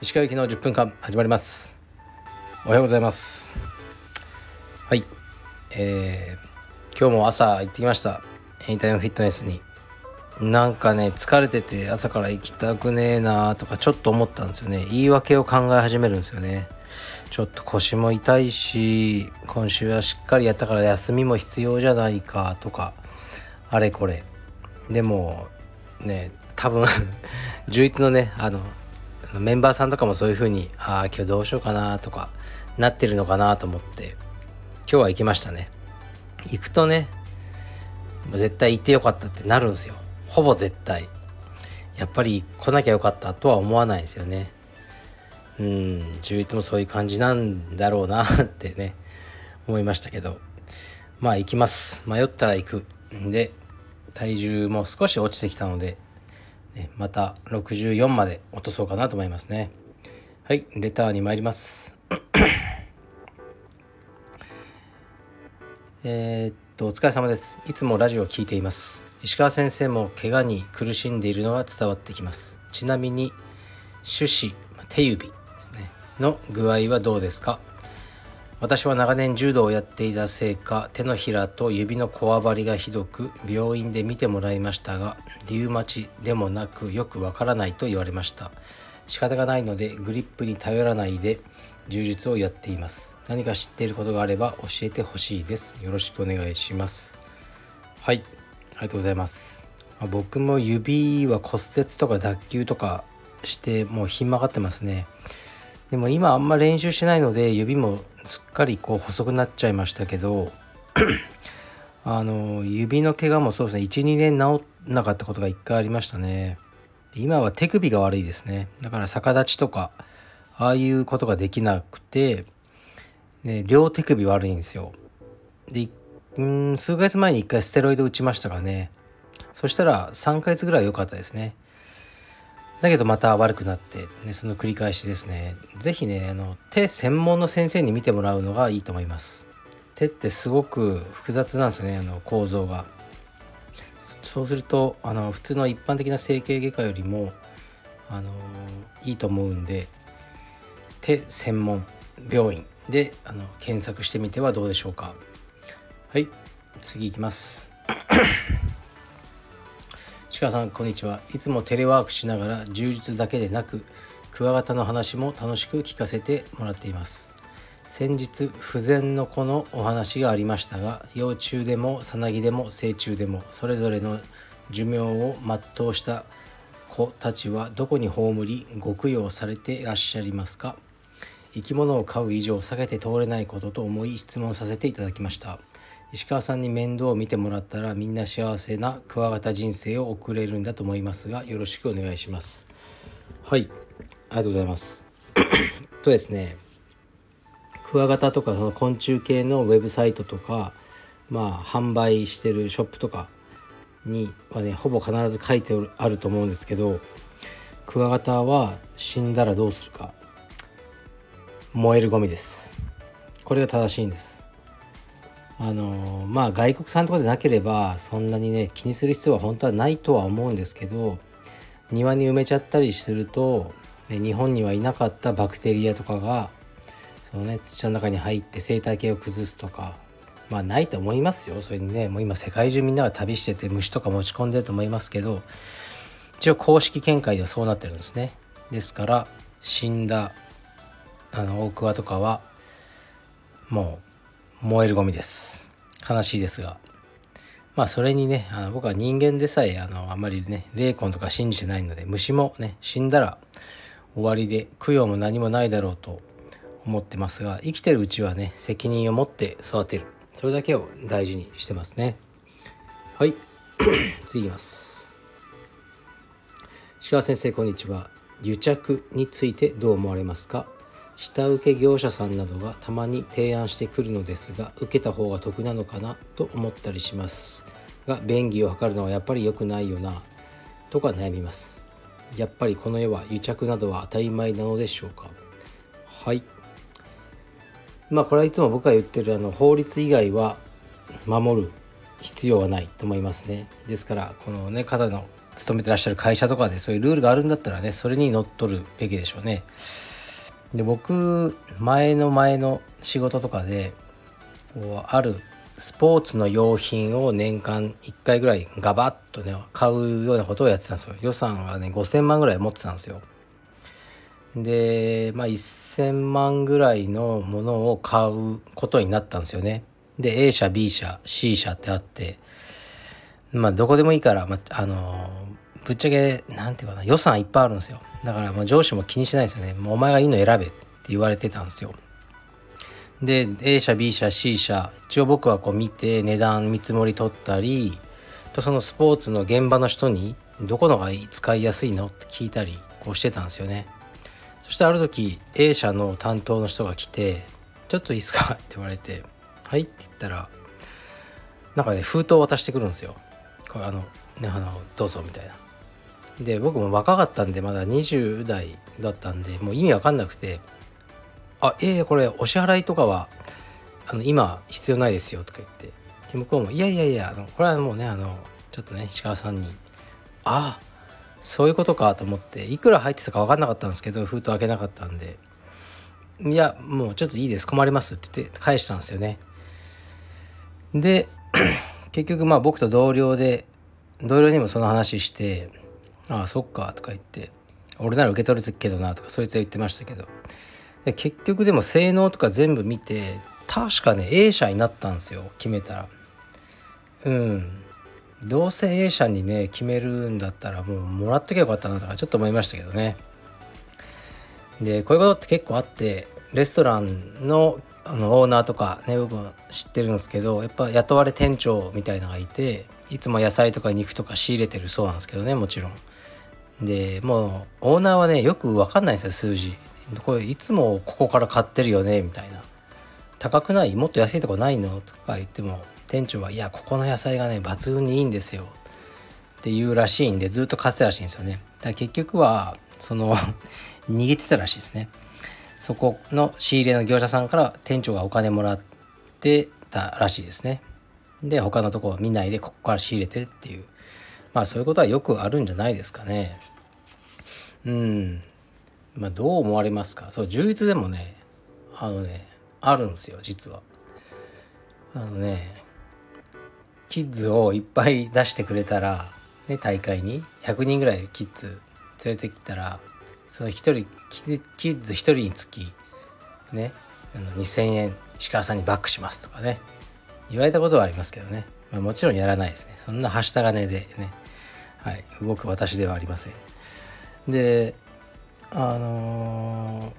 石川行きの10分間始まります。おはようございます。はい。えー、今日も朝行ってきました。エニタイムフィットネスに。なんかね疲れてて朝から行きたくねえなとかちょっと思ったんですよね。言い訳を考え始めるんですよね。ちょっと腰も痛いし今週はしっかりやったから休みも必要じゃないかとか。あれこれ。でもね多分 11のねあのメンバーさんとかもそういう風にああ今日どうしようかなとかなってるのかなと思って今日は行きましたね。行くとね絶対行ってよかったってなるんですよ。ほぼ絶対。やっぱり来なきゃよかったとは思わないですよね。うん11もそういう感じなんだろうなってね思いましたけど。まあ行きます。迷ったら行く。んで体重も少し落ちてきたので、ね、また64まで落とそうかなと思いますね。はいレターに参ります。え、っとお疲れ様です。いつもラジオを聞いています。石川先生も怪我に苦しんでいるのが伝わってきます。ちなみに手指手指ですねの具合はどうですか？私は長年柔道をやっていたせいか手のひらと指のこわばりがひどく病院で見てもらいましたがリウマチでもなくよくわからないと言われました。仕方がないのでグリップに頼らないで柔術をやっています。何か知っていることがあれば教えてほしいです。よろしくお願いします。はい。ありがとうございます。僕も指は骨折とか脱臼とかしてもうひん曲がってますね。でも今あんま練習しないので指もすっかりこう細くなっちゃいましたけど あの指の怪我もそうですね。12年治んなかったことが1回ありましたね。今は手首が悪いですね。だから逆立ちとかああいうことができなくて、ね、両手首悪いんですよ。でうん数ヶ月前に1回ステロイド打ちましたからね。そしたら3ヶ月ぐらい良かったですねだけどまた悪くなって、ね、その繰り返しですね。是非ね、あの、手専門の先生に見てもらうのがいいと思います。手ってすごく複雑なんですよね、あの構造が。そうすると、あの、普通の一般的な整形外科よりも、あの、いいと思うんで、手専門病院であの検索してみてはどうでしょうか。はい、次いきます。鹿さんこんにちは。いつもテレワークしながら充実だけでなくクワガタの話も楽しく聞かせてもらっています。先日不全の子のお話がありましたが幼虫でもさなぎでも成虫でもそれぞれの寿命を全うした子たちはどこに葬りご供養されていらっしゃいますか？生き物を飼う以上避けて通れないことと思い質問させていただきました。石川さんに面倒を見てもらったらみんな幸せなクワガタ人生を送れるんだと思いますがよろしくお願いします。はい。ありがとうございます。とですね。クワガタとかその昆虫系のウェブサイトとかまあ販売してるショップとかにはねほぼ必ず書いてあると思うんですけどクワガタは死んだらどうするか。燃えるゴミです。これが正しいんです。あのまあ外国産とかでなければそんなにね気にする必要は本当はないとは思うんですけど庭に埋めちゃったりすると、ね、日本にはいなかったバクテリアとかがそのね土の中に入って生態系を崩すとかまあないと思いますよ。それにねもう今世界中みんなが旅してて虫とか持ち込んでると思いますけど一応公式見解ではそうなってるんですね。ですから死んだあの大桑とかはもう燃えるゴミです。悲しいですが。まあそれにねあの僕は人間でさえあのあんまりね霊魂とか信じてないので虫もね死んだら終わりで供養も何もないだろうと思ってますが生きてるうちはね責任を持って育てる。それだけを大事にしてますね。はい。次いきます。鹿先生こんにちは。癒着についてどう思われますか？下請け業者さんなどがたまに提案してくるのですが受けた方が得なのかなと思ったりしますが便宜を図るのはやっぱり良くないよなとか悩みます。やっぱりこの世は癒着などは当たり前なのでしょうか？はい。まあこれはいつも僕が言ってるあの法律以外は守る必要はないと思いますね。ですからこのね方の勤めてらっしゃる会社とかでそういうルールがあるんだったらねそれにのっとるべきでしょうね。で僕前の前の仕事とかでこうあるスポーツの用品を年間1回ぐらいガバッとね買うようなことをやってたんですよ。予算がね5000万ぐらい持ってたんですよ。でまあ1000万ぐらいのものを買うことになったんですよね。で A 社 B 社 C 社ってあってまあどこでもいいから、まあ、あのぶっちゃけ何て言うかな予算いっぱいあるんですよ。だからもう上司も気にしないですよね。もうお前がいいの選べって言われてたんですよ。で A 社 B 社 C 社。一応僕はこう見て値段見積もり取ったりとそのスポーツの現場の人にどこのが使いやすいのって聞いたりこうしてたんですよね。そしてある時 A 社の担当の人が来て「ちょっといいですか? 」って言われて「はい」って言ったらなんかね封筒を渡してくるんですよ。これあのねあのどうぞみたいな。で僕も若かったんでまだ20代だったんでもう意味わかんなくてあええー、これお支払いとかはあの今必要ないですよとか言ってで向こうもいやいやいやあのこれはもうねあのちょっとね石川さんにあそういうことかと思っていくら入ってたか分かんなかったんですけど封筒開けなかったんでいやもうちょっといいです困りますって言って返したんですよね。で 結局まあ僕と同僚で同僚にもその話して「ああそっか」とか言って「俺なら受け取れるけどな」とかそいつは言ってましたけどで結局でも性能とか全部見て確かね A 社になったんですよ決めたら。うん。どうせ A 社にね決めるんだったらもうもらっときゃよかったなとかちょっと思いましたけどね。でこういうことって結構あってレストランのあのオーナーとかね僕も知ってるんですけどやっぱ雇われ店長みたいなのがいていつも野菜とか肉とか仕入れてるそうなんですけどねもちろん。でもうオーナーはねよく分かんないんですよ数字。これいつもここから買ってるよねみたいな。高くない？もっと安いとこないの？とか言っても店長はいやここの野菜がね抜群にいいんですよ。っていうらしいんでずっと買ってたらしいんですよね。だから結局はその 逃げてたらしいですね。そこの仕入れの業者さんから店長がお金もらってたらしいですね。で他のとこ見ないでここから仕入れてっていう。まあそういうことはよくあるんじゃないですかね。うん。まあ、どう思われますか？そう充実でもねあのねあるんですよ実は。あのねキッズをいっぱい出してくれたら、ね、大会に100人ぐらいキッズ連れてきたらその1人キッズ1人につきねあの2,000円石川さんにバックしますとかね。言われたことはありますけどね、まあ、もちろんやらないですね。そんなはした金でね、はい、動く私ではありません。であの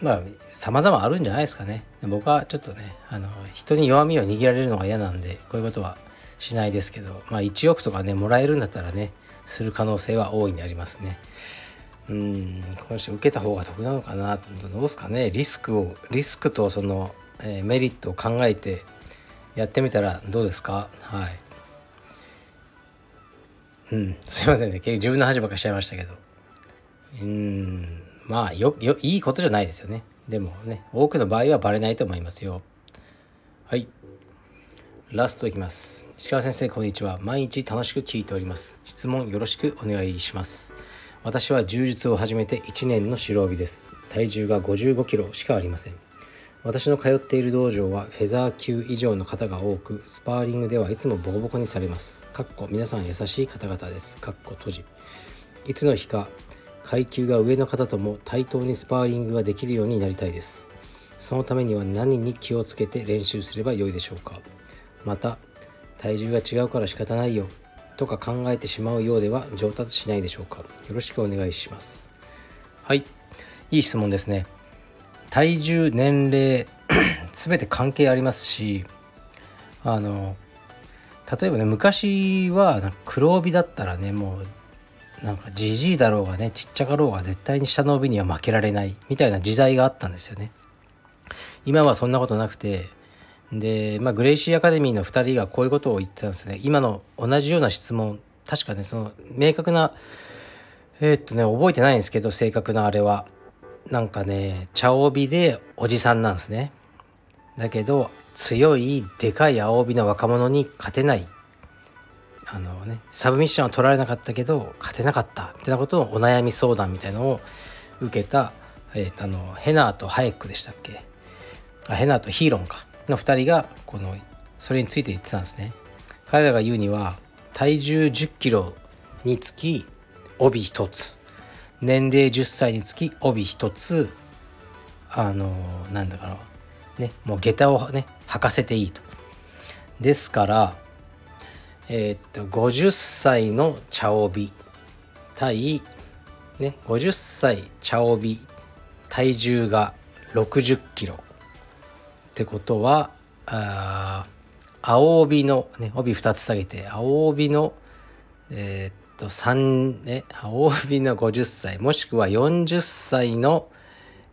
ー、まあ様々あるんじゃないですかね。僕はちょっとねあの人に弱みを握られるのが嫌なんでこういうことはしないですけどまあ1億とかねもらえるんだったらねする可能性は大いにありますね。うんこの人受けた方が得なのかなどうですかね。リスクをリスクとその、えー、メリットを考えてやってみたらどうですか？はい。うんすいませんね。結局自分の話ばかしちゃいましたけど。うん。まあよよいいことじゃないですよね。でもね多くの場合はバレないと思いますよ。はい。ラストいきます。石川先生こんにちは。毎日楽しく聞いております。質問よろしくお願いします。私は柔術を始めて1年の白帯です。体重が55キロしかありません。私の通っている道場はフェザー級以上の方が多くスパーリングではいつもボコボコにされます。かっこ皆さん優しい方々です。かっこ閉じ。いつの日か階級が上の方とも対等にスパーリングができるようになりたいです。そのためには何に気をつけて練習すればよいでしょうか。また体重が違うから仕方ないよとか考えてしまうようでは上達しないでしょうか。よろしくお願いします。はい。いい質問ですね。体重年齢 全て関係ありますしあの例えばね昔は黒帯だったらねもうなんかじじいだろうがねちっちゃかろうが絶対に下の帯には負けられないみたいな時代があったんですよね。今はそんなことなくてで、まあ、グレイシーアカデミーの2人がこういうことを言ってたんですね。今の同じような質問確かねその明確なえー、っとね覚えてないんですけど正確なあれは。なんかね茶帯でおじさんなんですね。だけど強いでかい青帯の若者に勝てない。あのねサブミッションは取られなかったけど勝てなかったってなことのお悩み相談みたいのを受けた、えー、あのヘナーとハエックでしたっけ？あヘナーとヒーロンか。の2人がこのそれについて言ってたんですね。彼らが言うには体重1 0キロにつき帯1つ。年齢10歳につき帯1つ。あのなんだかな。ねもう下駄をね履かせていいと。ですからえー、っと50歳の茶帯対ね50歳茶帯体重が60キロ。ってことはあ青帯の、ね、帯2つ下げて青帯のえー、っと3ね青帯の50歳もしくは40歳の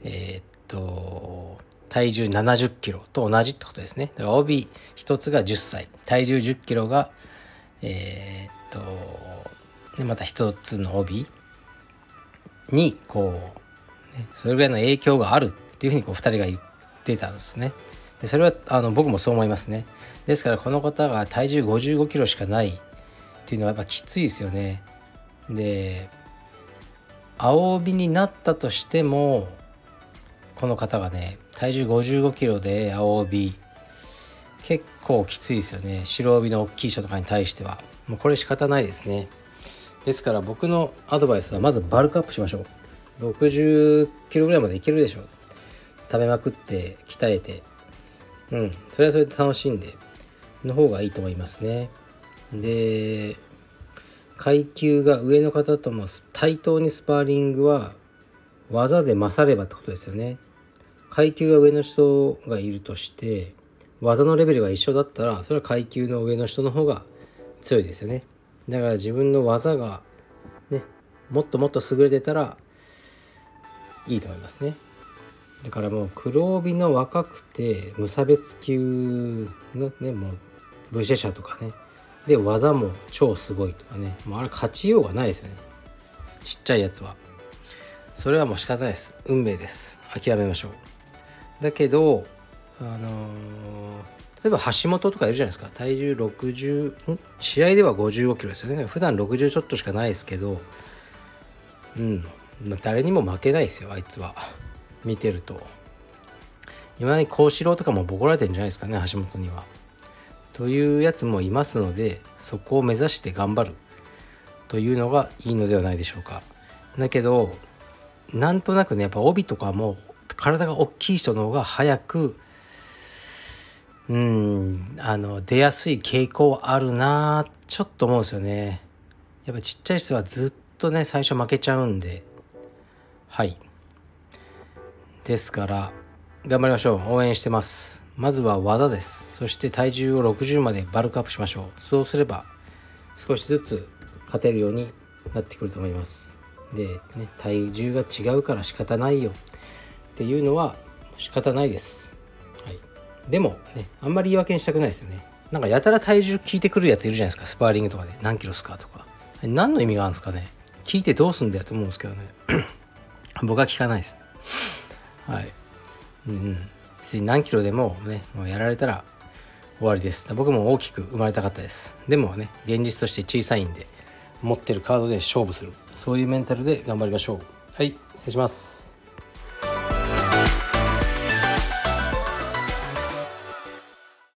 えー、っと体重70キロと同じってことですね。だから帯1つが10歳体重10キロがえー、っとでまた一つの帯にこう、ね、それぐらいの影響があるっていうふうにこう2人が言ってたんですね。でそれはあの僕もそう思いますね。ですからこの方が体重55キロしかないっていうのはやっぱきついですよね。で青帯になったとしてもこの方がね体重55キロで青帯結構きついですよね。白帯の大きい人とかに対しては。もうこれ仕方ないですね。ですから僕のアドバイスはまずバルクアップしましょう。60キロぐらいまでいけるでしょう。食べまくって鍛えて。うん。それはそれで楽しんで。の方がいいと思いますね。で階級が上の方とも対等にスパーリングは技で勝ればってことですよね。階級が上の人がいるとして技のレベルが一緒だったらそれは階級の上の人の方が強いですよね。だから自分の技がねもっともっと優れてたらいいと思いますね。だからもう黒帯の若くて無差別級のねもうブシェ社とかね。で技も超すごいとかね。もうあれ勝ちようがないですよね。ちっちゃいやつは。それはもう仕方ないです。運命です。諦めましょう。だけどあのー、例えば橋本とかいるじゃないですか。体重60試合では55キロですよね。普段60ちょっとしかないですけど。うん。ま誰にも負けないですよあいつは。見てると。今に幸四郎とかもボコられてるんじゃないですかね橋本には。というやつもいますのでそこを目指して頑張る。というのがいいのではないでしょうか。だけどなんとなくねやっぱ帯とかも体が大きい人の方が早くうん。あの出やすい傾向あるなちょっと思うんですよね。やっぱちっちゃい人はずっとね最初負けちゃうんで。はい。ですから頑張りましょう。応援してます。まずは技です。そして体重を60までバルクアップしましょう。そうすれば少しずつ勝てるようになってくると思います。で、ね、体重が違うから仕方ないよ。っていうのは仕方ないです。でもねあんまり言い訳にしたくないですよね。なんかやたら体重聞いてくるやついるじゃないですか。スパーリングとかで。何キロすかとか。何の意味があるんですかね。聞いてどうすんだよと思うんですけどね。僕は聞かないです。はい。うん。別に何キロでもねもうやられたら終わりです。僕も大きく生まれたかったです。でもね現実として小さいんで持ってるカードで勝負する。そういうメンタルで頑張りましょう。はい失礼します。